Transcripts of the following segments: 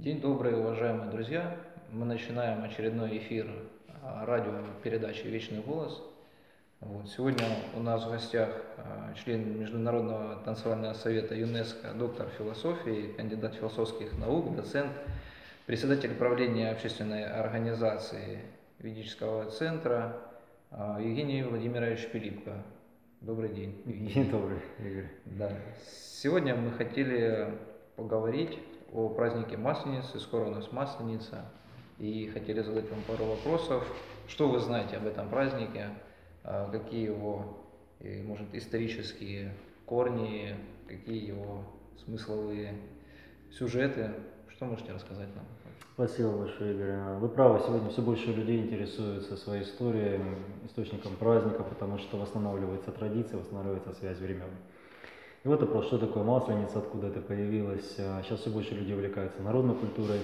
День добрый, уважаемые друзья. Мы начинаем очередной эфир а, радиопередачи «Вечный голос». Вот. Сегодня у нас в гостях а, член Международного танцевального совета ЮНЕСКО, доктор философии, кандидат философских наук, доцент, председатель правления общественной организации ведического центра а, Евгений Владимирович Пилипко. Добрый день. День добрый, Игорь. Да. Сегодня мы хотели поговорить о празднике Масленицы. Скоро у нас Масленица. И хотели задать вам пару вопросов. Что вы знаете об этом празднике? А, какие его, может, исторические корни, какие его смысловые сюжеты? Что можете рассказать нам? Спасибо большое, Игорь. Вы правы, сегодня все больше людей интересуются своей историей, источником праздника, потому что восстанавливается традиция, восстанавливается связь времен. И вот вопрос, что такое масленица, откуда это появилось. Сейчас все больше людей увлекаются народной культурой.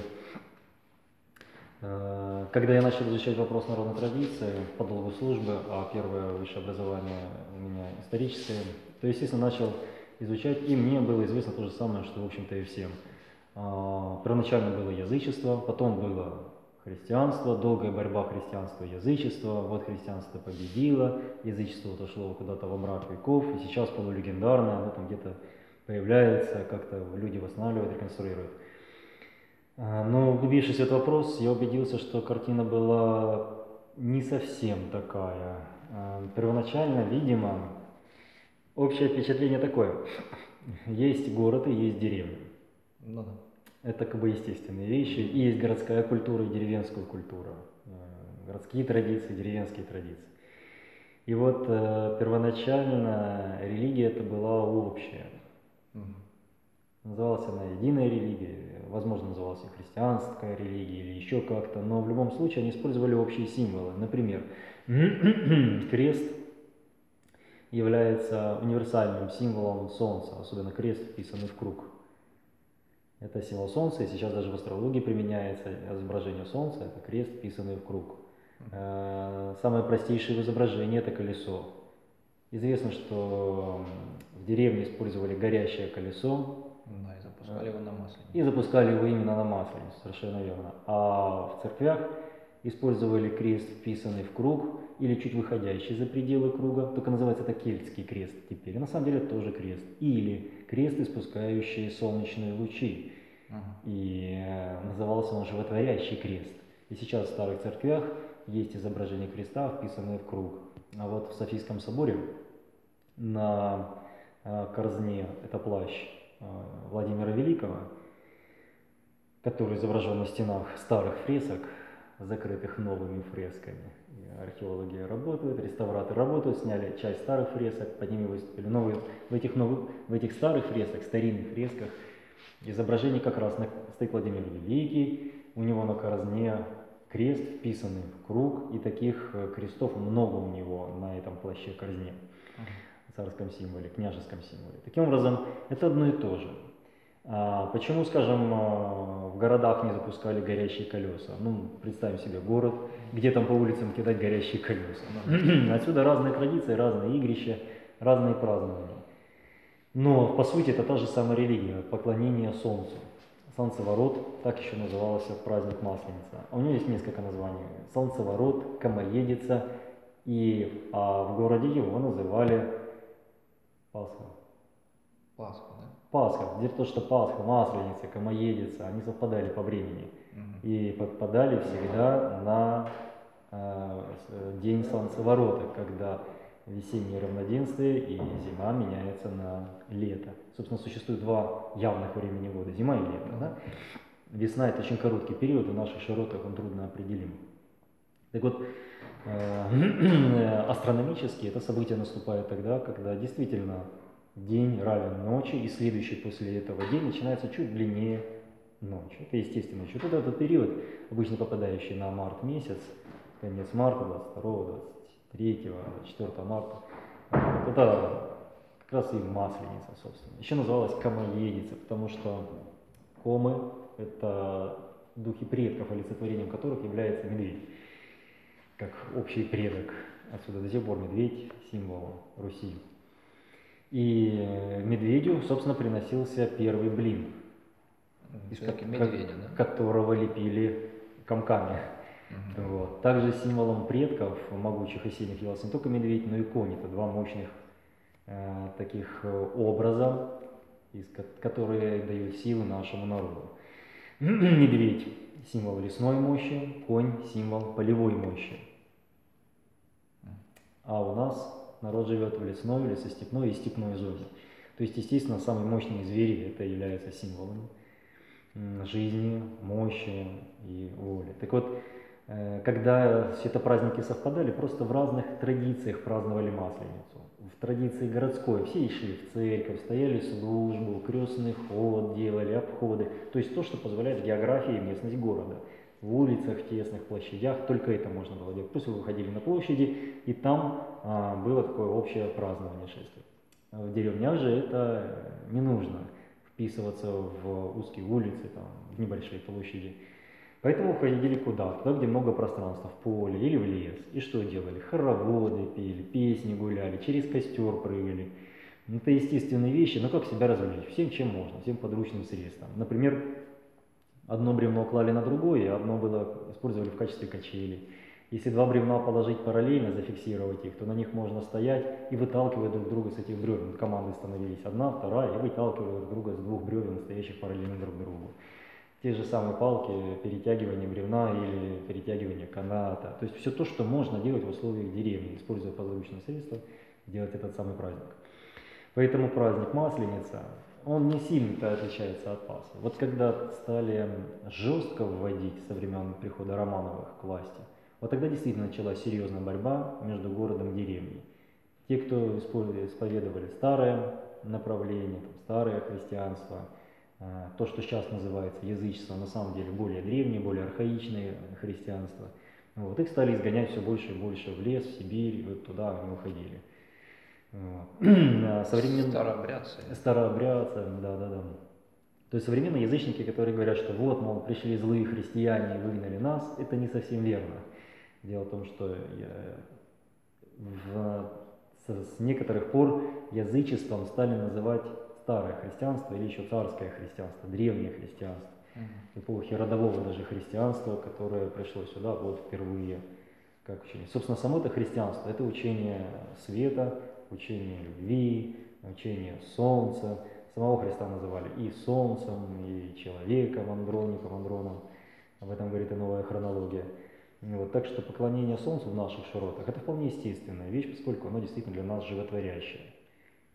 Э, когда я начал изучать вопрос народной традиции по долгу службы, а первое высшее образование у меня историческое, то, естественно, начал изучать, и мне было известно то же самое, что, в общем-то, и всем. А, первоначально было язычество, потом было христианство, долгая борьба христианства и язычества, вот христианство победило, язычество отошло куда-то во мрак веков, и сейчас полулегендарное, оно там где-то появляется, как-то люди восстанавливают, реконструируют. А, но углубившись в этот вопрос, я убедился, что картина была не совсем такая. А, первоначально, видимо, общее впечатление такое. Есть город и есть деревня. Ну да. Это как бы естественные вещи. И есть городская культура и деревенская культура. Э, городские традиции, деревенские традиции. И вот э, первоначально религия это была общая. Угу. Называлась она единая религия, возможно, называлась и христианская религия или еще как-то, но в любом случае они использовали общие символы. Например, крест является универсальным символом Солнца, особенно крест, вписанный в круг. Это символ Солнца, и сейчас даже в астрологии применяется изображение Солнца, это крест, вписанный в круг. Э, самое простейшее изображение – это колесо. Известно, что в деревне использовали горящее колесо. Да, и запускали его на масленицу. И запускали его именно на масленицу, совершенно верно. А в церквях использовали крест, вписанный в круг, или чуть выходящий за пределы круга, только называется это кельтский крест теперь. И на самом деле это тоже крест. Или крест, испускающий солнечные лучи. Uh-huh. И э, назывался он животворящий крест. И сейчас в старых церквях есть изображение креста, вписанное в круг. А вот в Софийском соборе на э, корзне, это плащ э, Владимира Великого, который изображен на стенах старых фресок, закрытых новыми фресками. И археологи работают, реставраторы работают, сняли часть старых фресок, под ними выступили новые. В этих, новых, в этих старых фресках, старинных фресках, изображение как раз на, стоит Владимир Великий, у него на корзне крест, вписанный в круг, и таких э, крестов много у него на этом плаще корзне, царском символе, княжеском символе. Таким образом, это одно и то же. А почему, скажем, а, в городах не запускали горящие колеса? Ну, представим себе город, где там по улицам кидать горящие колеса. Отсюда разные традиции, разные игрища, разные празднования. Но, по сути, это та же самая религия, поклонение Солнцу. Солнцеворот, так еще назывался праздник Масленица. А у него есть несколько названий. Солнцеворот, Камоедица, и а в городе его называли Пасха. Пасха? Пасха. В том, что Пасха, Масленица, Комоедица, они совпадали по времени. Угу. И подпадали всегда на э, день солнцеворота, когда весеннее равноденствие и зима меняется на лето. Собственно, существует два явных времени года, зима и лето. Да? Весна – это очень короткий период, в наших широтах он трудно определим. Так вот, э, астрономически это событие наступает тогда, когда действительно день равен ночи, и следующий после этого день начинается чуть длиннее ночи. Это естественно. счет. Это этот период, обычно попадающий на март месяц, конец марта, 22, 23, 24 марта. Вот это как раз и масленица, собственно. Еще называлась комоедица, потому что комы – это духи предков, олицетворением которых является медведь, как общий предок. Отсюда до сих пор медведь – символ Руси. И медведю, собственно, приносился первый блин. из ко- медведя, да? которого лепили комками. Мгм. Вот. Также символом предков могучих и сильных являлся не только медведь, но и конь. Это два мощных э, таких образа, из ко- которые дают силы нашему народу. Медведь – символ лесной мощи, конь – символ полевой мощи. А у нас народ живет в лесной, лесостепной и степной зоне. То есть, естественно, самые мощные звери это являются символами жизни, мощи и воли. Так вот, э, когда все это праздники совпадали, просто в разных традициях праздновали Масленицу. В традиции городской все шли в церковь, стояли службу, крестный ход делали, обходы. То есть то, что позволяет география и местность города. В улицах, в тесных площадях только это можно было делать. Плюс вы выходили на площади, и там а, было такое общее празднование шествия. В деревнях же это не нужно вписываться в узкие улицы, там, в небольшие площади. Поэтому ходили куда? Туда, где много пространства, в поле или в лес. И что делали? Хороводы пели, песни гуляли, через костер прыгали. Ну, Это естественные вещи, но как себя развлечь? Всем, чем можно, всем подручным средством. Например, одно бревно клали на другое, одно было использовали в качестве качели. Если два бревна положить параллельно, зафиксировать их, то на них можно стоять и выталкивать друг друга с этих бревен. Команды становились одна, вторая, и выталкивали друг друга с двух бревен, стоящих параллельно друг другу. Те же самые палки, перетягивание бревна или перетягивание каната. То есть все то, что можно делать в условиях деревни, используя подручные средства, делать этот самый праздник. Поэтому праздник Масленица, он не сильно-то отличается от Пасхи. Вот когда стали жестко вводить со времен прихода Романовых к власти, вот тогда действительно началась серьезная борьба между городом и деревней. Те, кто исповедовали старое направление, старое христианство, а, то, что сейчас называется язычество, на самом деле более древнее, более архаичное христианство. Вот, их стали изгонять все больше и больше в лес, в Сибирь, вот туда они уходили. Современ- Старообрядцы. Старообрядцы, да, да, да. То есть современные язычники, которые говорят, что вот, мол, пришли злые христиане и выгнали нас, это не совсем верно. Дело в том, что я- в- с, с некоторых пор язычеством стали называть старое христианство или еще царское христианство, древнее христианство, Мгм. эпохи родового даже христианства, которое пришло сюда вот впервые как учение. Собственно, само это христианство, это учение света, учение любви, учение солнца. Самого Христа называли и солнцем, и человеком, андроником, андроном. Об этом говорит и новая хронология. Вот, так что поклонение солнцу в наших широтах – это вполне естественная вещь, поскольку оно действительно для нас животворящее.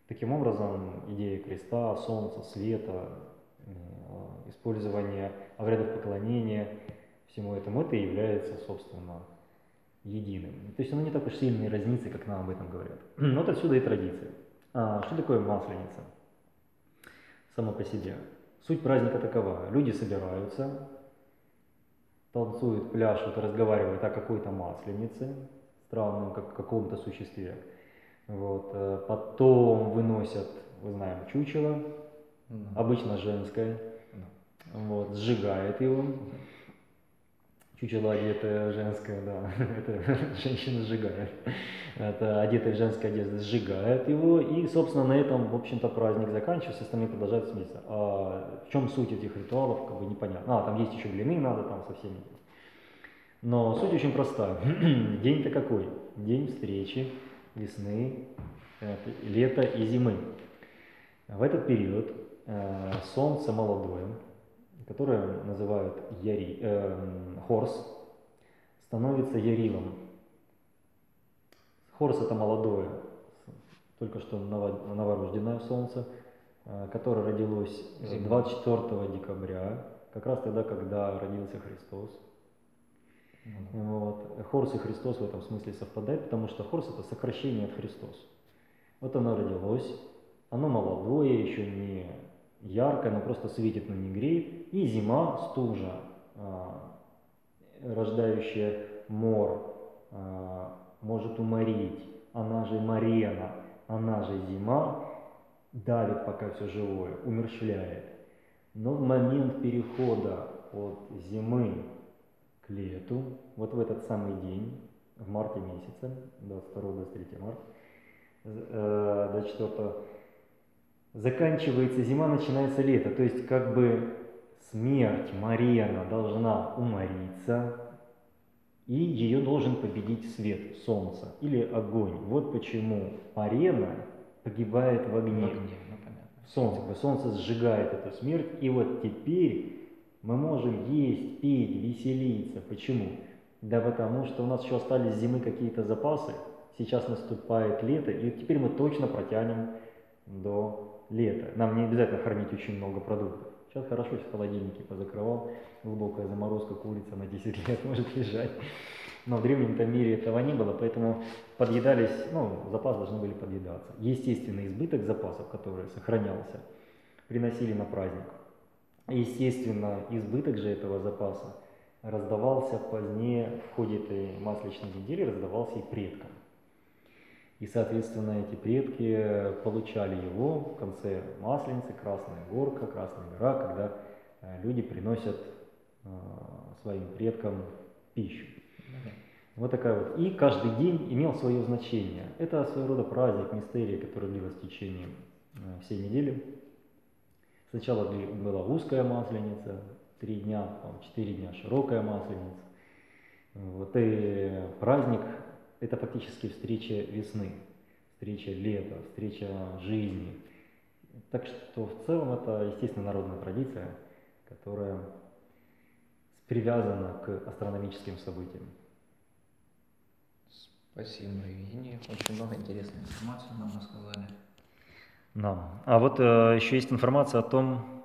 Таким образом, идея креста, солнца, света, э, использование обрядов поклонения, всему этому, это и является, собственно, единым. То есть оно не так уж сильно и разнится, как нам об этом говорят. Но вот отсюда и традиция. А что такое масленица? Само по себе. Суть праздника такова. Люди собираются, танцуют, пляшут, разговаривают о какой-то масленице, странном как каком-то существе. Вот. э, Потом выносят, вы знаем, чучело, обычно женское, вот, сжигает его. Чучело одетое женское, да, это женщина сжигает. Это одетая в женской одежде сжигает его, и, собственно, на этом, в общем-то, праздник заканчивается, остальные продолжают смеяться. А в чем суть этих ритуалов, как бы непонятно. А, там есть еще блины надо, там совсем не Но суть очень простая. День-то какой? День встречи весны, э, лета и зимы. В этот период э, солнце молодое, которое называют яри, э, хорс, становится ярилом. Хорс это молодое, только что ново- новорожденное солнце, э, которое родилось э, Зимой. 24 декабря, как раз тогда, когда родился Христос. Ну Вот. Хорс и Христос в этом смысле совпадают, потому что Хорс это сокращение от Христос. Вот оно родилось, оно молодое, еще не яркое, оно просто светит, но не греет. И зима, стужа, а, рождающая мор, а, может уморить, она же Марена, она же зима, давит пока все живое, умерщвляет. Но в момент перехода от зимы к лету, вот в этот самый день, в марте месяце, 22-23 марта, э, 24 заканчивается зима, начинается лето. То есть как бы смерть Марена должна умориться, и ее должен победить свет, солнце или огонь. Вот почему Марена погибает в огне. В огне, ну, понятно. Солнце, как бы солнце сжигает эту смерть, и вот теперь мы можем есть, пить, веселиться. Почему? Да потому что у нас еще остались зимы какие-то запасы, сейчас наступает лето, и теперь мы точно протянем до лета. Нам не обязательно хранить очень много продуктов. Сейчас хорошо, сейчас холодильники позакрывал, глубокая заморозка, курица на 10 лет может лежать. Но в древнем-то мире этого не было, поэтому подъедались, ну, запасы должны были подъедаться. Естественный избыток запасов, который сохранялся, приносили на праздник. Естественно, избыток же этого запаса раздавался позднее, в ходе этой масличной недели, раздавался и предкам. И, соответственно, эти предки получали его в конце Масленицы, Красная Горка, Красная гора, когда э, люди приносят э, своим предкам пищу. Вот такая вот. И каждый день имел свое значение. Это своего рода праздник, мистерия, который длилась в течение э, всей недели. Сначала была узкая масленица, три дня, четыре дня широкая масленица. Вот и праздник – это фактически встреча весны, встреча лета, встреча жизни. Так что в целом это, естественно, народная традиция, которая привязана к астрономическим событиям. Спасибо, Евгений. Очень много интересной информации нам рассказали. Нам. А вот э, еще есть информация о том,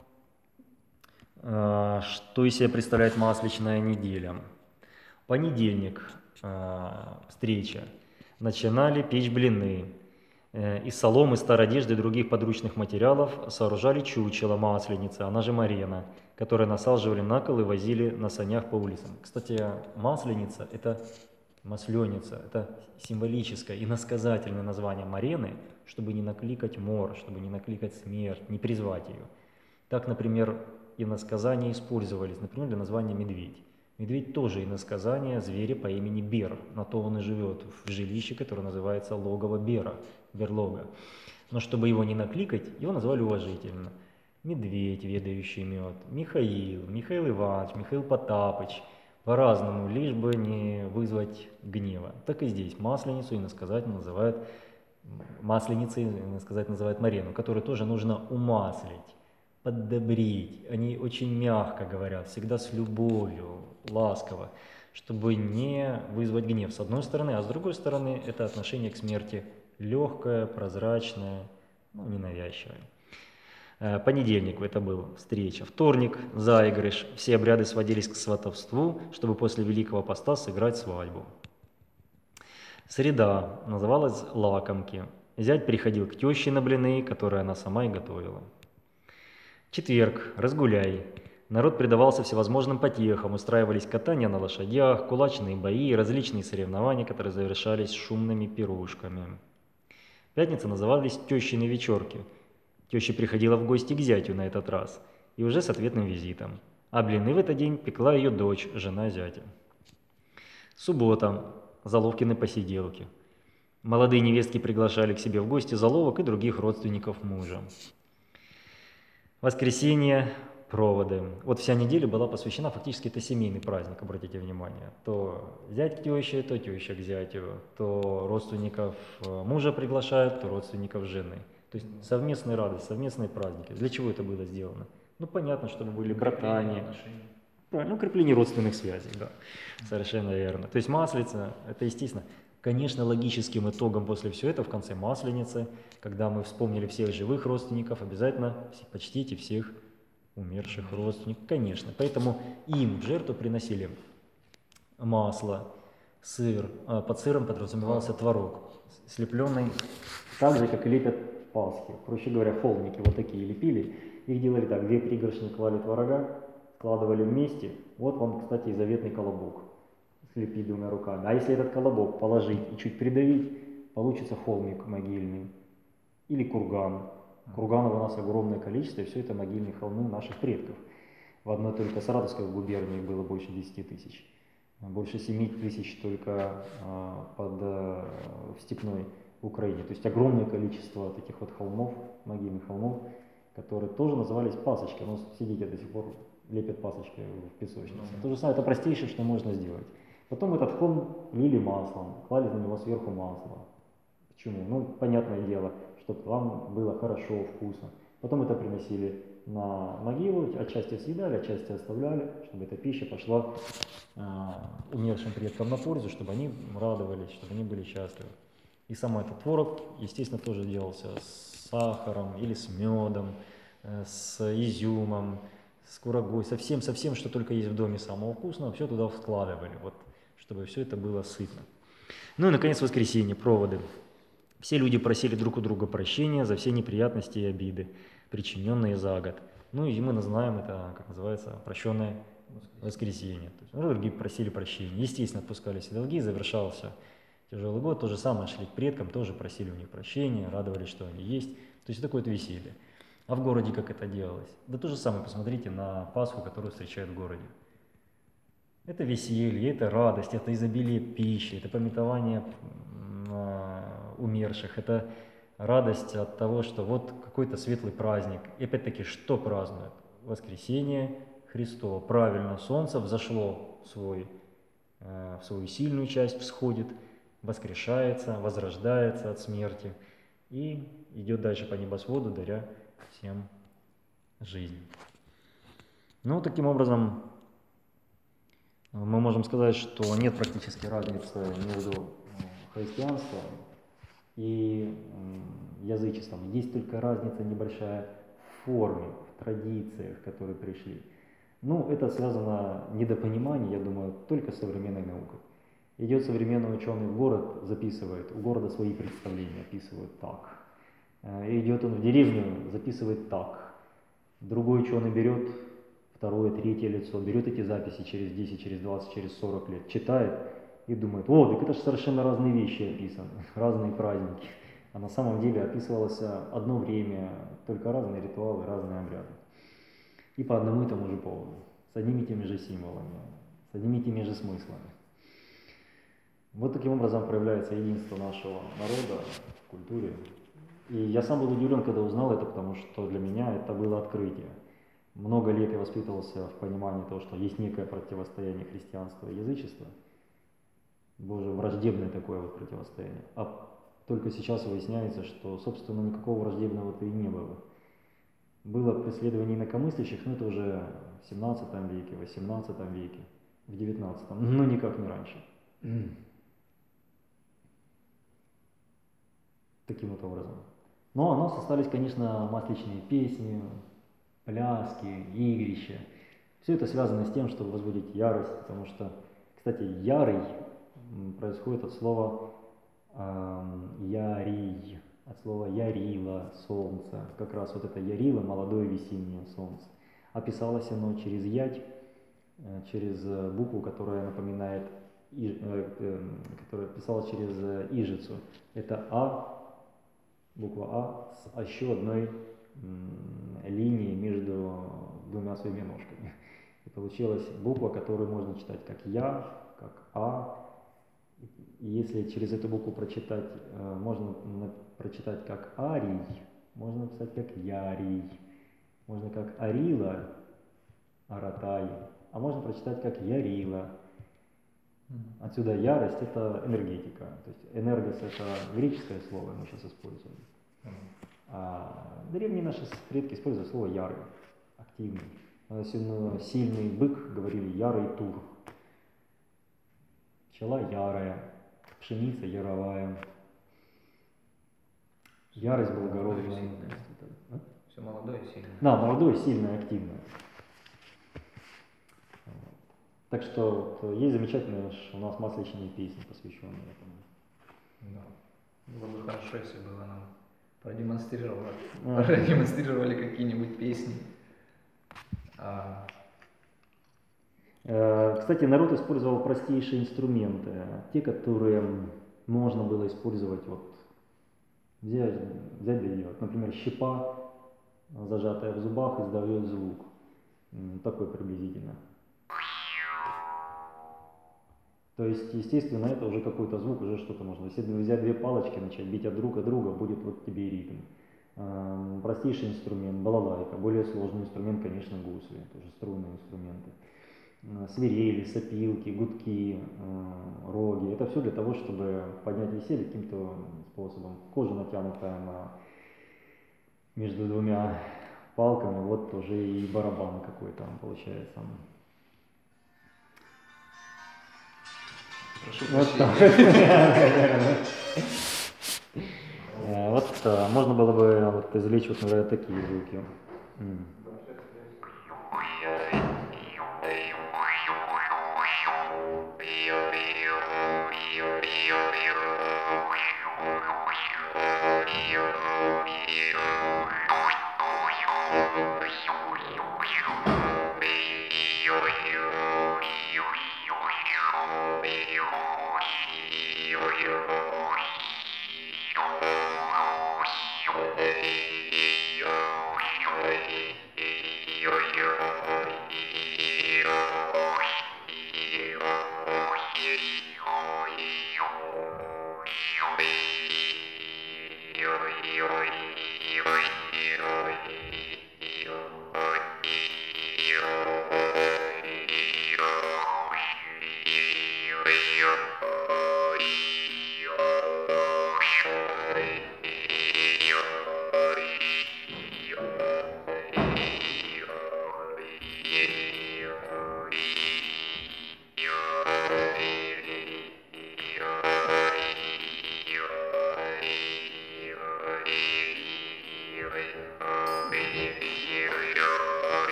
э, что из себя представляет масличная неделя. Понедельник, встреча. Начинали печь блины. Э, из соломы, старой одежды и других подручных материалов сооружали чучело масленицы, она же Марена, которое насаживали на кол и возили на санях по улицам. Кстати, масленица – это масленица, это символическое и насказательное название Марены, чтобы не накликать мор, чтобы не накликать смерть, не призвать ее. Так, например, и насказания использовались, например, для названия медведь. Медведь тоже иносказание зверя по имени Бер, на то он и живет в жилище, которое называется логово Бера, берлога. Но чтобы его не накликать, его назвали уважительно. Медведь, ведающий мед, Михаил, Михаил Иванович, Михаил Потапыч – по-разному, лишь бы не вызвать гнева. Так и здесь масленицу иносказательно называют масленицей, иносказательно называют Марену, которую тоже нужно умаслить, поддобрить. Они очень мягко говорят, всегда с любовью, ласково, чтобы не вызвать гнев с одной стороны, а с другой стороны это отношение к смерти легкое, прозрачное, ну, ненавязчивое. Э, понедельник это был встреча. Вторник – заигрыш. Все обряды сводились к сватовству, чтобы после Великого Поста сыграть свадьбу. Среда называлась лакомки. Зять приходил к теще на блины, которые она сама и готовила. Четверг – разгуляй. Народ предавался всевозможным потехам, устраивались катания на лошадях, кулачные бои и различные соревнования, которые завершались шумными пирушками. Пятница назывались тещины вечерки – Теща приходила в гости к зятю на этот раз, и уже с ответным визитом. А блины в этот день пекла ее дочь, жена зятя. Суббота. Заловкины посиделки. Молодые невестки приглашали к себе в гости заловок и других родственников мужа. Воскресенье, проводы. Вот вся неделя была посвящена, фактически это семейный праздник, обратите внимание. То зять к теще, то теща к зятю, то родственников э, мужа приглашают, то родственников жены. То есть совместные радости, совместные праздники. Для чего это было сделано? Ну, понятно, чтобы были братания. Правильно, укрепление родственных связей, да. Совершенно верно. То есть маслица, это естественно. Конечно, логическим итогом после всего этого в конце масленицы, когда мы вспомнили всех живых родственников, обязательно почтите всех умерших родственников, конечно. Поэтому им в жертву приносили масло, сыр. А под сыром подразумевался творог, слепленный так же, как и лепят Пасхи. Проще говоря, холмики вот такие лепили. Их делали так, две пригоршни клали творога, складывали вместе. Вот вам, кстати, и заветный колобок. Слепить двумя руками. А если этот колобок положить и чуть придавить, получится холмик могильный. Или курган. Курганов у нас огромное количество, и все это могильные холмы наших предков. В одной только Саратовской губернии было больше 10 тысяч. Больше 7 тысяч только э, под, э, в степной Украине. То есть огромное количество таких вот холмов, могильных холмов, которые тоже назывались пасочкой. Но сидите до сих пор лепят пасочки в песочнице. Ну. То же самое, это простейшее, что можно сделать. Потом этот фон лили маслом, клали на него сверху масло. Почему? Ну, понятное дело, чтобы вам было хорошо, вкусно. Потом это приносили на могилу, отчасти съедали, отчасти оставляли, чтобы эта пища пошла а, умершим предкам на пользу, чтобы они радовались, чтобы они были счастливы. И сам этот творог, естественно, тоже делался с сахаром или с медом, э, с изюмом, с курагой, со всем, со всем, что только есть в доме самого вкусного, все туда складывали, вот, чтобы все это было сытно. Ну и, наконец, воскресенье, проводы. Все люди просили друг у друга прощения за все неприятности и обиды, причиненные за год. Ну и мы знаем это, как называется, прощенное воскресенье. То есть, ну, другие просили прощения. Естественно, отпускали все долги, завершался тяжелый год. То же самое шли к предкам, тоже просили у них прощения, радовались, что они есть. То есть такое вот веселье. А в городе как это делалось? Да то же самое, посмотрите на Пасху, которую встречают в городе. Это веселье, это радость, это изобилие пищи, это пометование умерших, это радость от того, что вот какой-то светлый праздник. И опять-таки, что празднуют? Воскресение Христово. Правильно, солнце взошло в, свой, э, в свою сильную часть, всходит, воскрешается, возрождается от смерти и идет дальше по небосводу, даря всем жизнь. Ну, таким образом, мы можем сказать, что нет практически разницы между христианством и язычеством. Есть только разница небольшая в форме, в традициях, которые пришли. Ну, это связано недопонимание, я думаю, только современной наукой. Идет современный ученый в город, записывает, у города свои представления описывают так. Э, идет он в деревню, записывает так. Другой ученый берет второе, третье лицо, берет эти записи через 10, через 20, через 40 лет, читает и думает, о, так это же совершенно разные вещи описаны, разные праздники. А на самом деле описывалось одно время, только разные ритуалы, разные обряды. И по одному и тому же поводу, с одними и теми же символами, с одними и теми же смыслами. Вот таким образом проявляется единство нашего народа в культуре. И я сам был удивлен, когда узнал это, потому что для меня это было открытие. Много лет я воспитывался в понимании того, что есть некое противостояние христианства и язычества – Боже, враждебное такое вот противостояние. А только сейчас выясняется, что, собственно, никакого враждебного-то и не было. Было преследование инакомыслящих, но это уже в 17 веке, в 18 веке, в 19, но никак не раньше. Таким вот образом. Но у нас остались, конечно, масличные песни, пляски, игрища. Все это связано с тем, чтобы возбудить ярость, потому что, кстати, ярый происходит от слова ярий, от слова ярила, солнце. Как раз вот это ярило, молодое весеннее солнце. Описалось оно через ять, э, через э, букву, которая напоминает, э, которая писалась через ижицу. Это А, буква А, с еще одной линией между двумя своими ножками. И получилась буква, которую можно читать как Я, как А, и если через эту букву прочитать, э, можно прочитать как Арий, можно написать как Ярий, можно как Арила, Аратай, а можно прочитать как Ярила. Отсюда ярость – это энергетика. То есть энергос – это греческое слово, мы сейчас используем. А древние наши предки используют слово ярый, активный. Сильный бык говорили ярый тур. Пчела ярая, пшеница яровая, ярость благородная. А? Все молодое и сильное. Да, молодое, сильное, активное. Так что вот, есть замечательные у нас масличные песни, посвященные этому. Да. Было бы хорошо, если бы вы нам продемонстрировали, а. продемонстрировали какие-нибудь песни. А, Э, кстати, народ использовал простейшие инструменты, те, которые можно было использовать, вот, взять, взять да делать. Например, щепа, зажатая в зубах, издает звук. Такой приблизительно. То есть, естественно, это уже какой-то звук, уже что-то можно. Если взять две палочки, начать бить от друг от друга, будет вот тебе ритм. Эм, простейший инструмент, балалайка, более сложный инструмент, конечно, гусли, тоже струнный инструмент э, свирели, сопилки, гудки, э, роги. Это все для того, чтобы поднять веселье каким-то способом. Кожа натянутая на между двумя палками, вот уже и барабан какой-то получается. Прошу Вот. Э, Вот э, можно было бы вот извлечь вот, например, такие звуки.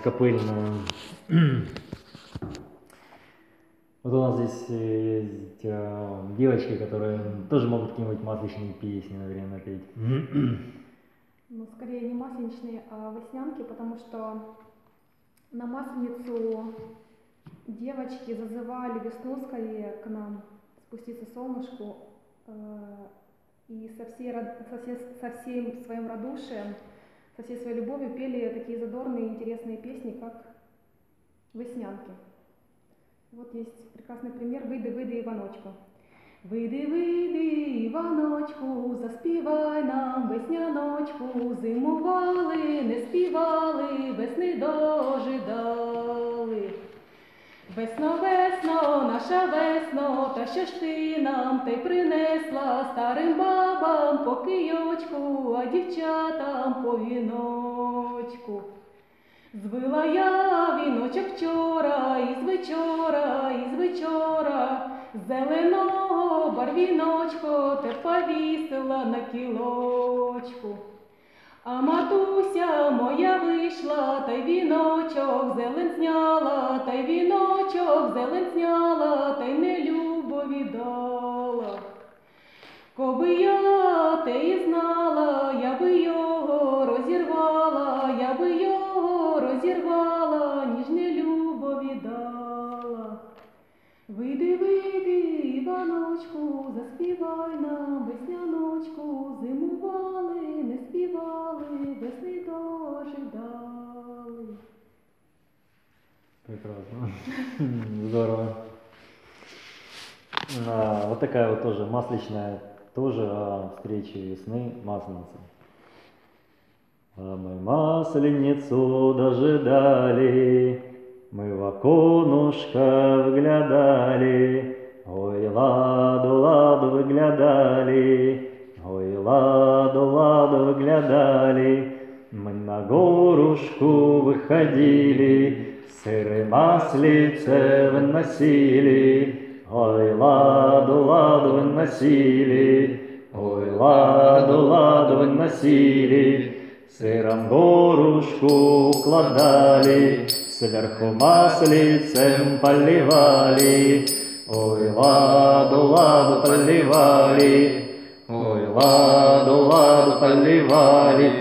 Акапельное. Вот у нас здесь э, есть э, девочки, которые тоже могут какие-нибудь масличные песни, наверное, петь. Ну, скорее не масленичные, а веснянки, потому что на масленицу девочки зазывали весну скорее к нам спуститься солнышку э, и со, всей, со, со всем своим радушием, со всей своей любовью пели такие задорные интересные песни, как веснянки. Вот есть прекрасный пример «Выйди, выйди, Иваночку». Вийди, вийди, Іваночку, заспівай нам весняночку, зимували, не співали, весни дожидали. Весно, весно, наша весно, та що ж ти нам й принесла старим бабам по кийочку, а дівчатам по віночку. Звила я віночок вчора, із вечора, із вечора, зеленого барвіночко те повісила на кілочку. А матуся моя вийшла, та й віночок зелен та й віночок зелен та й нелюбо віддала. Коби я те і знала, я би його розірвала, я би його розірвала, ніж не любо віддала. Вийди, вийди, Іваночку, заспівай нам весняночку, зимували, Прекрасно. Здорово. А, вот такая вот тоже масличная, тоже о встрече весны, масленица. А мы масленицу дожидали, мы в оконушко выглядали, ой, ладу, ладу выглядали, Ой, ладу, ладу выглядали, мы на горушку выходили, сыры маслице выносили. Ой, ладу, ладу выносили, ой, ладу, ладу выносили. Сыром горушку укладали, сверху маслицем поливали. Ой, ладу, ладу поливали, ой, ладу, ладу поливали.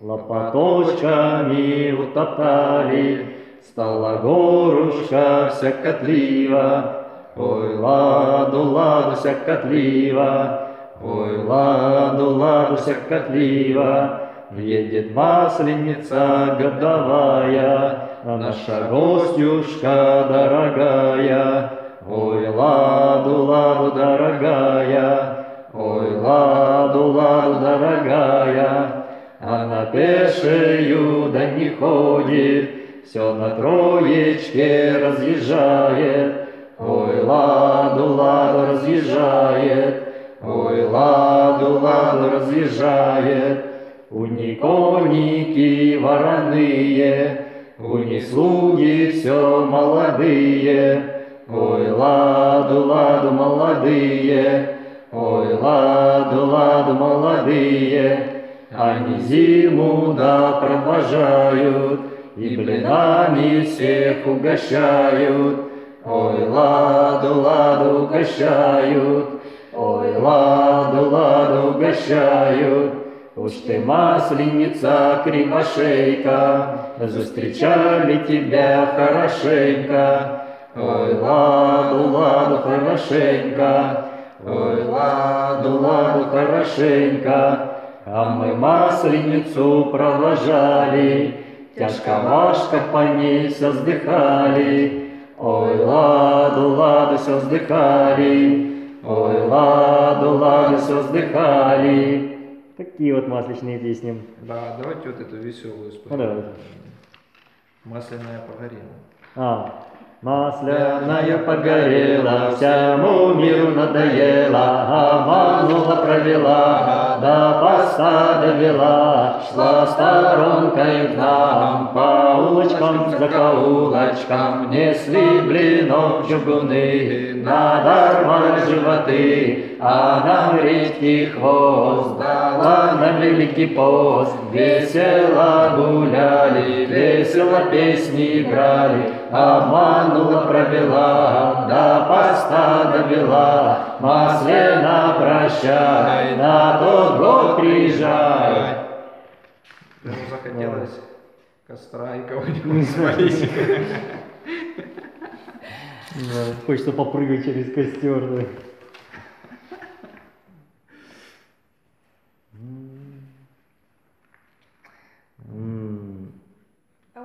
Лопаточками утоптали, Стала горушка вся котлива. Ой, ладу, ладу вся котлива, ой, ладу, ладу вся котлива. Едет масленица годовая, наша гостюшка дорогая. Ой, ладу, ладу, дорогая, ой, ладу, ладу, дорогая. Она пешею да не ходит, все на троечке разъезжает. Ой, ладу, ладу, разъезжает, ой, ладу, ладу, разъезжает. У ней конники вороные, у ней слуги все молодые. Ой, ладу, ладу, молодые, ой, ладу, ладу, молодые. Они зиму да провожают и блинами всех угощают. Ой, ладу, ладу, угощают, ой, ладу, ладу, угощают. Уж ты, масленица, кривошейка, Застречали тебя хорошенько. Ой, ладу, ладу, хорошенько, Ой, ладу, ладу, хорошенько. А мы масленицу провожали, Тяжко-важко по ней все вздыхали. Ой, ладу, ладу, все вздыхали, Ой, ладу, ладу, все вздыхали. Такие вот масличные песни. Да, давайте вот эту веселую Ну споем. давай. Масляная погорела. А, Масляная погорела, всему миру надоела, обманула, провела, до поста довела, шла сторонкой к нам, по улочкам, закоулочкам, несли блинов чугуны, надорвали животы, а нам редкий хвост дала на великий пост. Весело гуляли, весело песни играли, обманула, провела, до поста довела. Маслена, прощай, на тот год приезжай. Прям захотелось костра и кого-нибудь спалить. Хочется попрыгать через костер. да.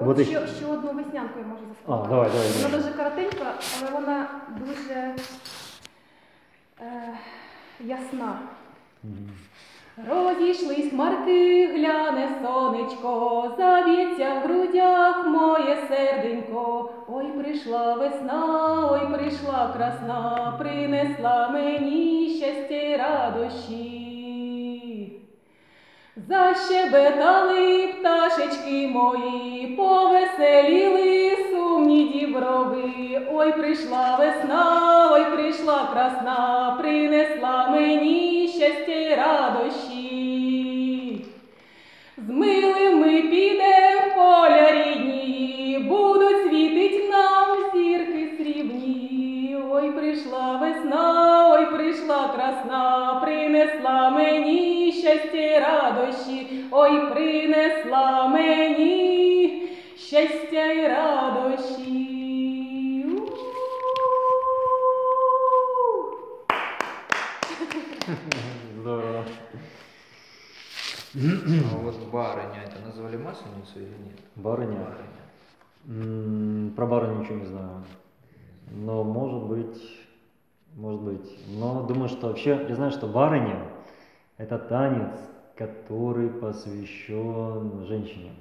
От ще, ще одну веснянку я можу заспівати. А, давай, давай, Вона дуже коротенька, але вона дуже е, ясна. Мгм. Розійшлись хмарки, гляне сонечко, зав'ється в грудях моє серденько. Ой, прийшла весна, ой, прийшла красна, принесла мені щастя й радощі. Защебетали пташечки мої, повеселіли сумні діброви. Ой, прийшла весна, ой, прийшла красна, принесла мені щастя й радощі. З милим ми підем в поля рідні, будуть світить нам зірки срібні. Ой, прийшла весна, ой, прийшла красна, принесла мені щастя й радощі, ой, принесла мені щастя й радощі. У-у-у. Здорово. А вот барыня, это назвали масленицу или нет? Барыня? Барыня. М, Про барыню ничего не знаю. Но может быть, может быть. Но думаю, что вообще, я знаю, что барыня – это танец, который посвящен женщине.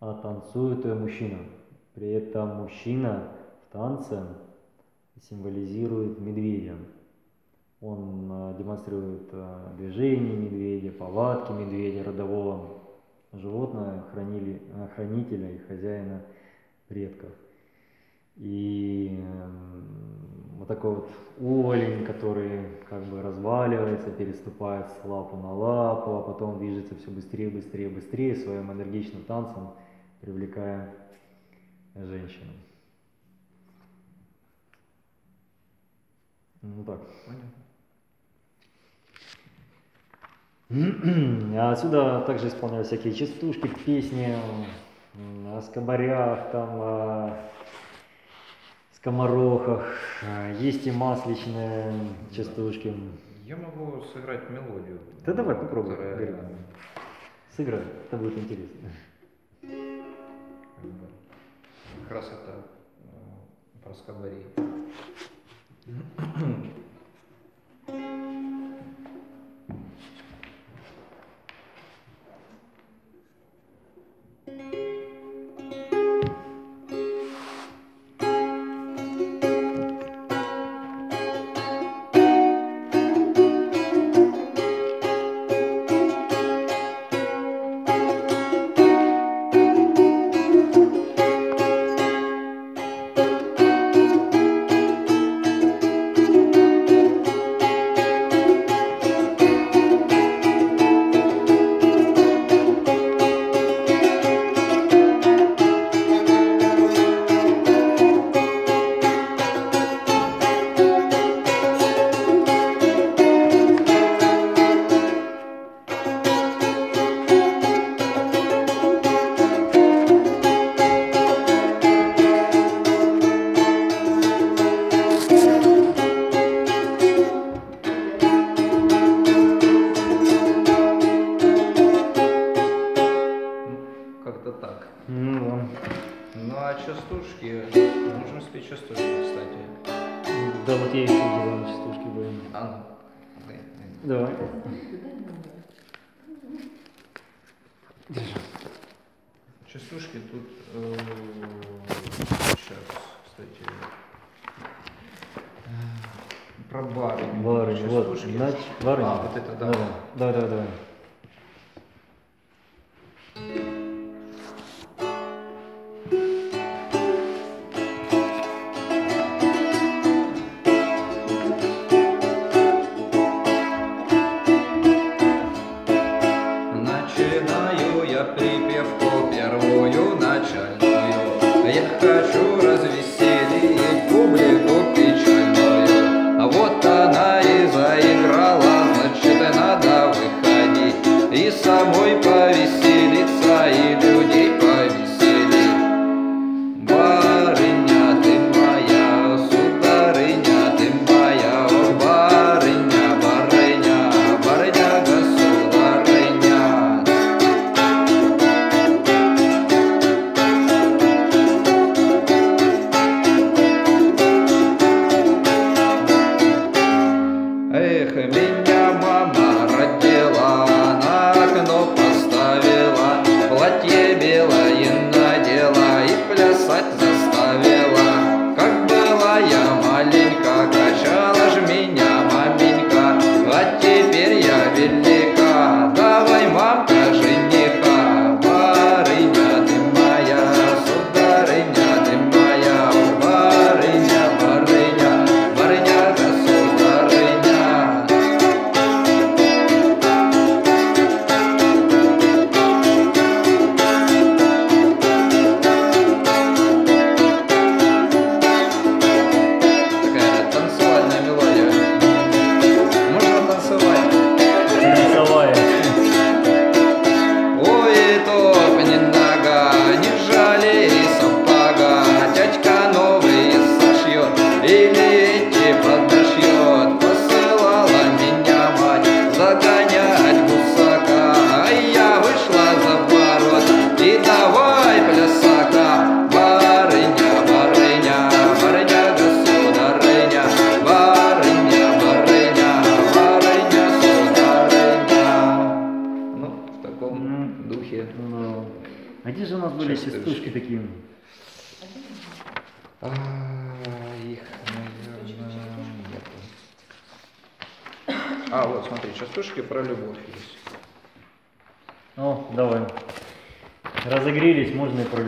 А танцует ее мужчина. При этом мужчина в танце символизирует медведя. Он э, демонстрирует э, движение медведя, повадки медведя, родового животного, хранили, э, хранителя и хозяина предков. И эм, вот такой вот олень, который как бы разваливается, переступает с лапу на лапу, а потом движется все быстрее, быстрее, быстрее своим энергичным танцем, привлекая женщину. Ну так. Понятно. А отсюда также исполняют всякие частушки, песни о скобарях, там, о скоморохах, э, есть и масличные частушки. Я могу сыграть мелодию. Да давай попробуй. Которая... Сыграй, это будет интересно. как раз это э, про скобарей. Про барыню. Барыню, вот, значит, барыню. А, вот это, да. Да, да, да. да.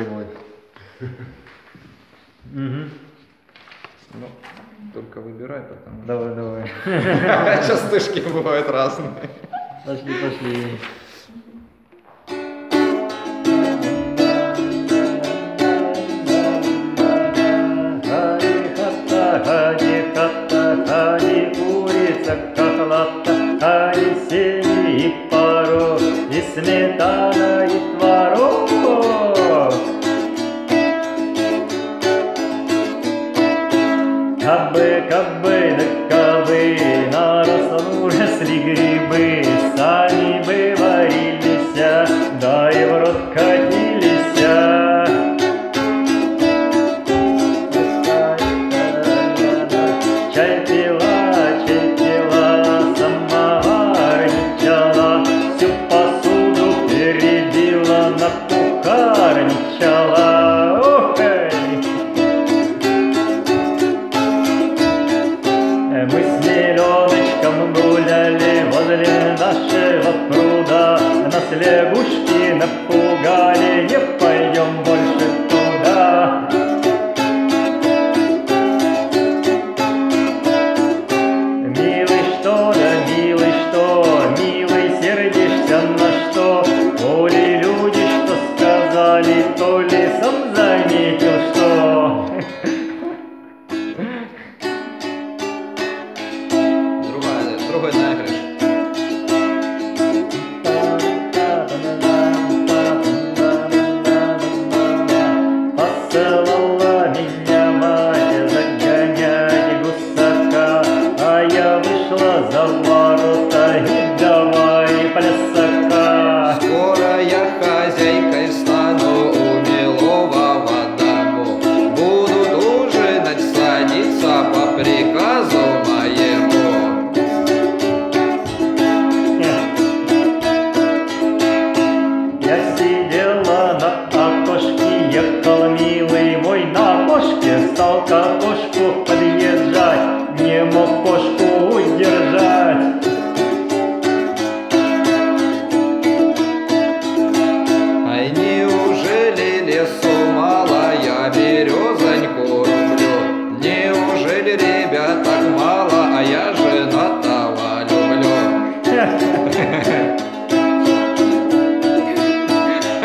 живой. Угу. Ну, только выбирай, потому. Давай, давай. Частушки бывают разные. Пошли, пошли.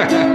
Yeah.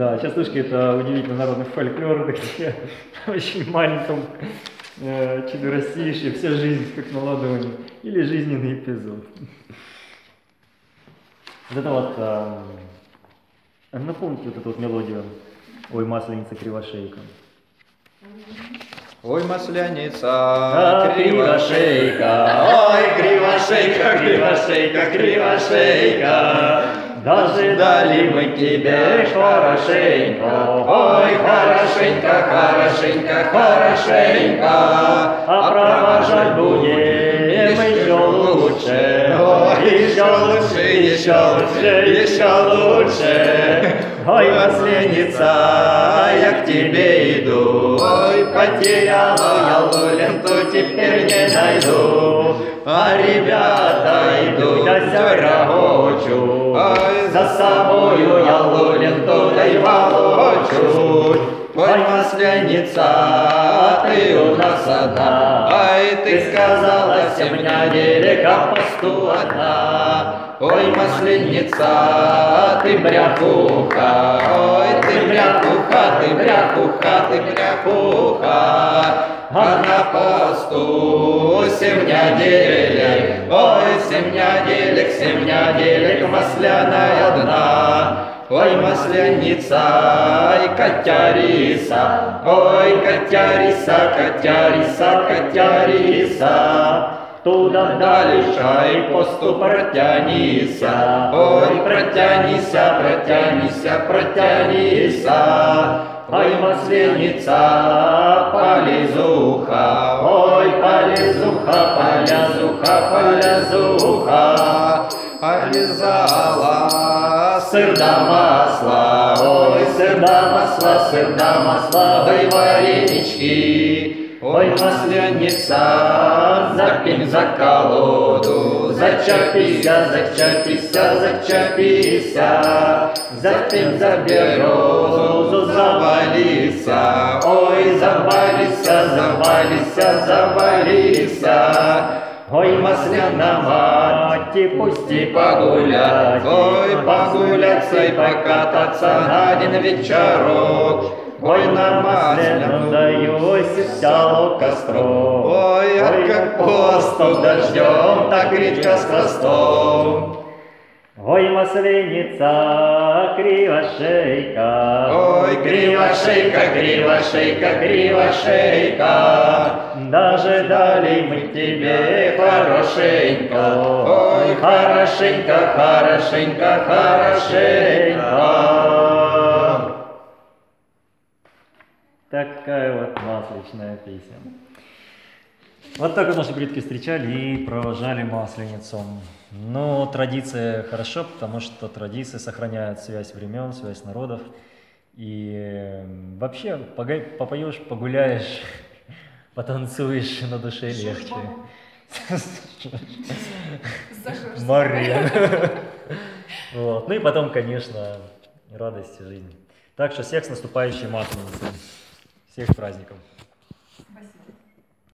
Да, частушки это удивительно народный фольклор, где очень маленьком э, чудо-российше вся жизнь как на ладони. Или жизненный эпизод. Вот это вот, эм, ну, э, напомните вот эту вот мелодию «Ой, масленица кривошейка». Ой, масляница, а, кривошейка, ой, кривошейка, кривошейка, кривошейка, Дожидали мы тебя хорошенько, ой, хорошенько, хорошенько, хорошенько. А провожать будем еще лучше, ой, еще лучше, еще лучше, еще лучше. Ой, масленица, я к тебе иду, ой, потеряла я ленту, теперь не найду. А ребята идут, да рогочу, Ой, за собою я ленту, да и волочу. Ой, масляница, ты у нас одна, Ай, ты сказала семь недель, а посту одна. Ой, масленица, ты брякуха, ой, ты брякуха, ты брякуха, ты брякуха. А на посту семь недель, ой, семь неделек, семь неделек, масляная одна. Ой, масляница, ой, котяриса, ой, котяриса, котяриса, котяриса. Туда дальше и посту протянися, ой, протянися, протянися, протянися. Ой, масленица, полезуха, ой, полезуха, полезуха, полезуха. Полизала Сыр да масло, ой, сыр да масло, сыр да масло, ой, варенички. Ой, масляница, запень за колоду, зачапися, зачапися, зачапися, запень за березу, завалися, ой, завалися, завалися, завалися. Ой, масляна мать, пусти погулять, ой, погуляться и покататься на один вечерок. Ой, на масляну даюсь сяло костром. Ой, а как постом дождем, так речка с хвостом. Ой, масленица, кривошейка, Ой, кривошейка, кривошейка, кривошейка. Даже дали мы тебе хорошенько, Ой, хорошенько, хорошенько, хорошенько. Такая вот масличная песня. Вот так вот наши предки встречали и провожали масленицу. Но традиция хорошо, потому что традиции сохраняют связь времен, связь народов. И э, вообще попоешь, погуляешь, потанцуешь, на душе легче. Мария. Вот. Ну и потом, конечно, радость жизни. Так что всех с наступающей масленицей. Всех праздником.